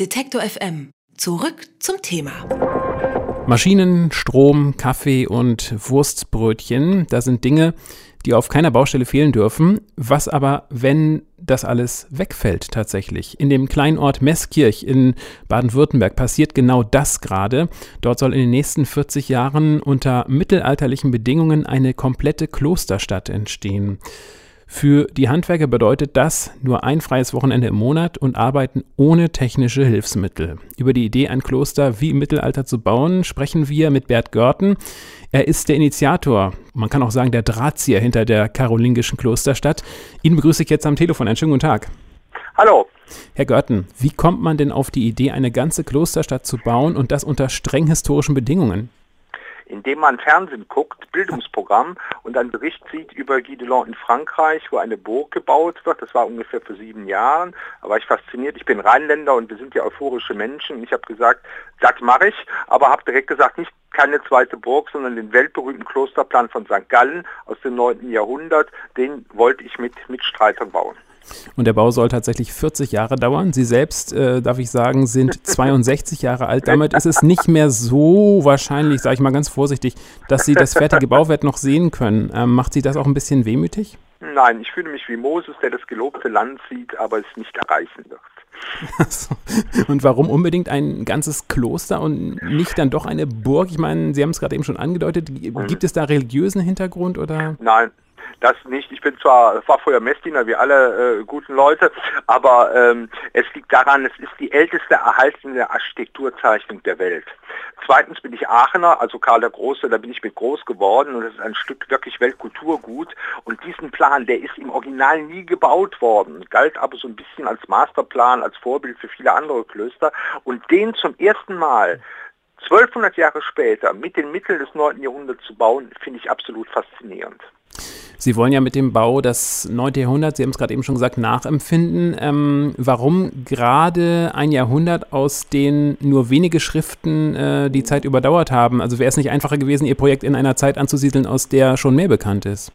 Detektor FM. Zurück zum Thema. Maschinen, Strom, Kaffee und Wurstbrötchen, das sind Dinge, die auf keiner Baustelle fehlen dürfen. Was aber, wenn das alles wegfällt tatsächlich? In dem kleinen Ort Meßkirch in Baden-Württemberg passiert genau das gerade. Dort soll in den nächsten 40 Jahren unter mittelalterlichen Bedingungen eine komplette Klosterstadt entstehen. Für die Handwerker bedeutet das nur ein freies Wochenende im Monat und arbeiten ohne technische Hilfsmittel. Über die Idee, ein Kloster wie im Mittelalter zu bauen, sprechen wir mit Bert Görten. Er ist der Initiator, man kann auch sagen der Drahtzieher hinter der karolingischen Klosterstadt. Ihn begrüße ich jetzt am Telefon. Einen schönen guten Tag. Hallo. Herr Görten, wie kommt man denn auf die Idee, eine ganze Klosterstadt zu bauen und das unter streng historischen Bedingungen? Indem man Fernsehen guckt, Bildungsprogramm und einen Bericht sieht über Guy Delon in Frankreich, wo eine Burg gebaut wird. Das war ungefähr vor sieben Jahren. Da war ich fasziniert. Ich bin Rheinländer und wir sind ja euphorische Menschen. Ich habe gesagt, das mache ich, aber habe direkt gesagt, nicht keine zweite Burg, sondern den weltberühmten Klosterplan von St. Gallen aus dem 9. Jahrhundert, den wollte ich mit Mitstreitern bauen. Und der Bau soll tatsächlich 40 Jahre dauern. Sie selbst, äh, darf ich sagen, sind 62 Jahre alt. Damit ist es nicht mehr so wahrscheinlich, sage ich mal ganz vorsichtig, dass Sie das fertige Bauwerk noch sehen können. Ähm, macht Sie das auch ein bisschen wehmütig? Nein, ich fühle mich wie Moses, der das gelobte Land sieht, aber es nicht erreichen wird. und warum unbedingt ein ganzes Kloster und nicht dann doch eine Burg? Ich meine, Sie haben es gerade eben schon angedeutet. Mhm. Gibt es da religiösen Hintergrund oder? Nein, das nicht. Ich bin zwar, war vorher Messdiener wie alle äh, guten Leute, aber ähm, es liegt daran, es ist die älteste erhaltene Architekturzeichnung der Welt. Zweitens bin ich Aachener, also Karl der Große, da bin ich mit groß geworden und es ist ein Stück wirklich Weltkulturgut. Und diesen Plan, der ist im Original nie gebaut worden, galt aber so ein bisschen als Masterplan, als Vorbild für viele andere Klöster. Und den zum ersten Mal 1200 Jahre später mit den Mitteln des 9. Jahrhunderts zu bauen, finde ich absolut faszinierend. Sie wollen ja mit dem Bau das 9. Jahrhundert, Sie haben es gerade eben schon gesagt, nachempfinden. Ähm, warum gerade ein Jahrhundert, aus dem nur wenige Schriften äh, die Zeit überdauert haben? Also wäre es nicht einfacher gewesen, Ihr Projekt in einer Zeit anzusiedeln, aus der schon mehr bekannt ist?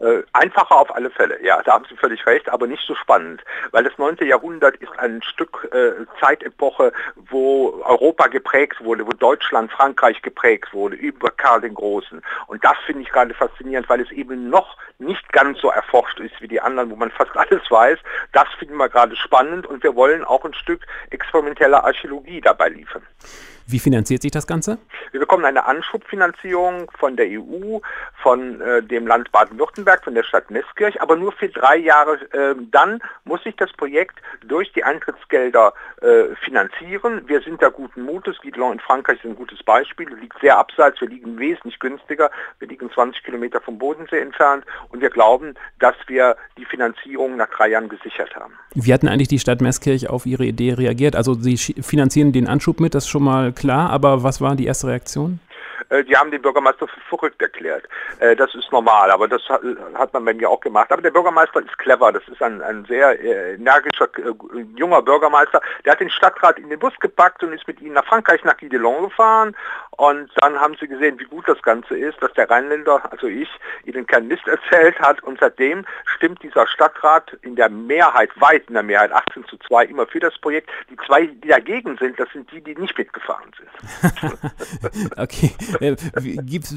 Äh, einfacher auf alle Fälle, ja, da haben Sie völlig recht, aber nicht so spannend, weil das 9. Jahrhundert ist ein Stück äh, Zeitepoche, wo Europa geprägt wurde, wo Deutschland, Frankreich geprägt wurde, über Karl den Großen. Und das finde ich gerade faszinierend, weil es eben noch nicht ganz so erforscht ist wie die anderen, wo man fast alles weiß. Das finden wir gerade spannend und wir wollen auch ein Stück experimentelle Archäologie dabei liefern. Wie finanziert sich das Ganze? Wir bekommen eine Anschubfinanzierung von der EU, von äh, dem Land Baden-Württemberg, von der Stadt Meßkirch, aber nur für drei Jahre. Äh, dann muss sich das Projekt durch die Eintrittsgelder äh, finanzieren. Wir sind da guten Mutes. Guidelon in Frankreich ist ein gutes Beispiel. Liegt sehr abseits. Wir liegen wesentlich günstiger. Wir liegen 20 Kilometer vom Bodensee entfernt und wir glauben, dass wir die Finanzierung nach drei Jahren gesichert haben. Wie hatten eigentlich die Stadt Meßkirch auf Ihre Idee reagiert? Also Sie finanzieren den Anschub mit, das ist schon mal klar, aber was war die erste Reaktion? Äh, die haben den Bürgermeister für verrückt erklärt. Äh, das ist normal, aber das hat man bei mir auch gemacht. Aber der Bürgermeister ist clever, das ist ein, ein sehr äh, energischer, junger Bürgermeister. Der hat den Stadtrat in den Bus gepackt und ist mit ihnen nach Frankreich, nach Guidelon gefahren. Und dann haben sie gesehen, wie gut das Ganze ist, dass der Rheinländer, also ich, ihnen keinen Mist erzählt hat. Und seitdem stimmt dieser Stadtrat in der Mehrheit, weit in der Mehrheit, 18 zu 2, immer für das Projekt. Die zwei, die dagegen sind, das sind die, die nicht mitgefahren sind. okay. Äh,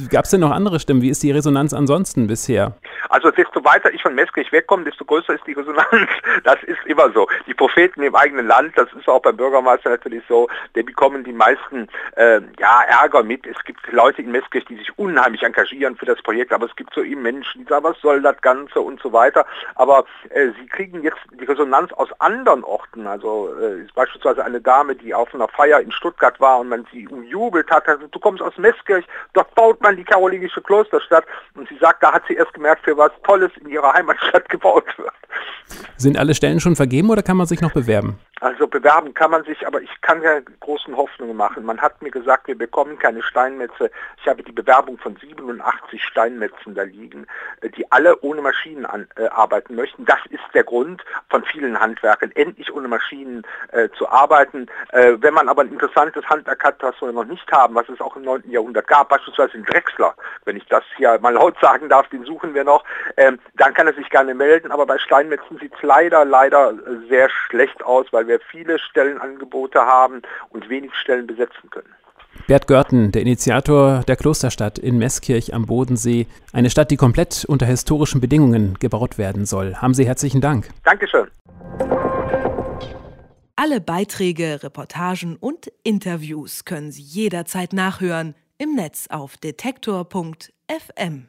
Gab es denn noch andere Stimmen? Wie ist die Resonanz ansonsten bisher? Also desto weiter ich von Meskirch wegkomme, desto größer ist die Resonanz. Das ist immer so. Die Propheten im eigenen Land, das ist auch beim Bürgermeister natürlich so, die bekommen die meisten äh, ja, Ärger mit. Es gibt Leute in Meskirch, die sich unheimlich engagieren für das Projekt, aber es gibt so eben Menschen, die sagen, was soll das Ganze und so weiter. Aber äh, sie kriegen jetzt die Resonanz aus anderen Orten. Also äh, beispielsweise eine Dame, die auf einer Feier in Stuttgart war und man sie umjubelt hat, also, du kommst aus Metzgerich, dort baut man die karolingische Klosterstadt und sie sagt, da hat sie erst gemerkt, für was Tolles in ihrer Heimatstadt gebaut wird. Sind alle Stellen schon vergeben oder kann man sich noch bewerben? Also bewerben kann man sich, aber ich kann ja großen Hoffnungen machen. Man hat mir gesagt, wir bekommen keine Steinmetze. Ich habe die Bewerbung von 87 Steinmetzen da liegen, äh, die alle ohne Maschinen an, äh, arbeiten möchten. Das ist der Grund von vielen Handwerkern, endlich ohne Maschinen äh, zu arbeiten. Äh, wenn man aber ein interessantes Handwerk hat, was wir noch nicht haben, was es auch im 9. Jahrhundert gab, beispielsweise in Drechsler, wenn ich das hier mal laut sagen darf, den suchen wir noch, ähm, dann kann er sich gerne melden. Aber bei Steinmetzen sieht es leider, leider sehr schlecht aus, weil weil wir viele Stellenangebote haben und wenig Stellen besetzen können. Bert Görten, der Initiator der Klosterstadt in Meßkirch am Bodensee, eine Stadt, die komplett unter historischen Bedingungen gebaut werden soll. Haben Sie herzlichen Dank. Dankeschön. Alle Beiträge, Reportagen und Interviews können Sie jederzeit nachhören im Netz auf detektor.fm.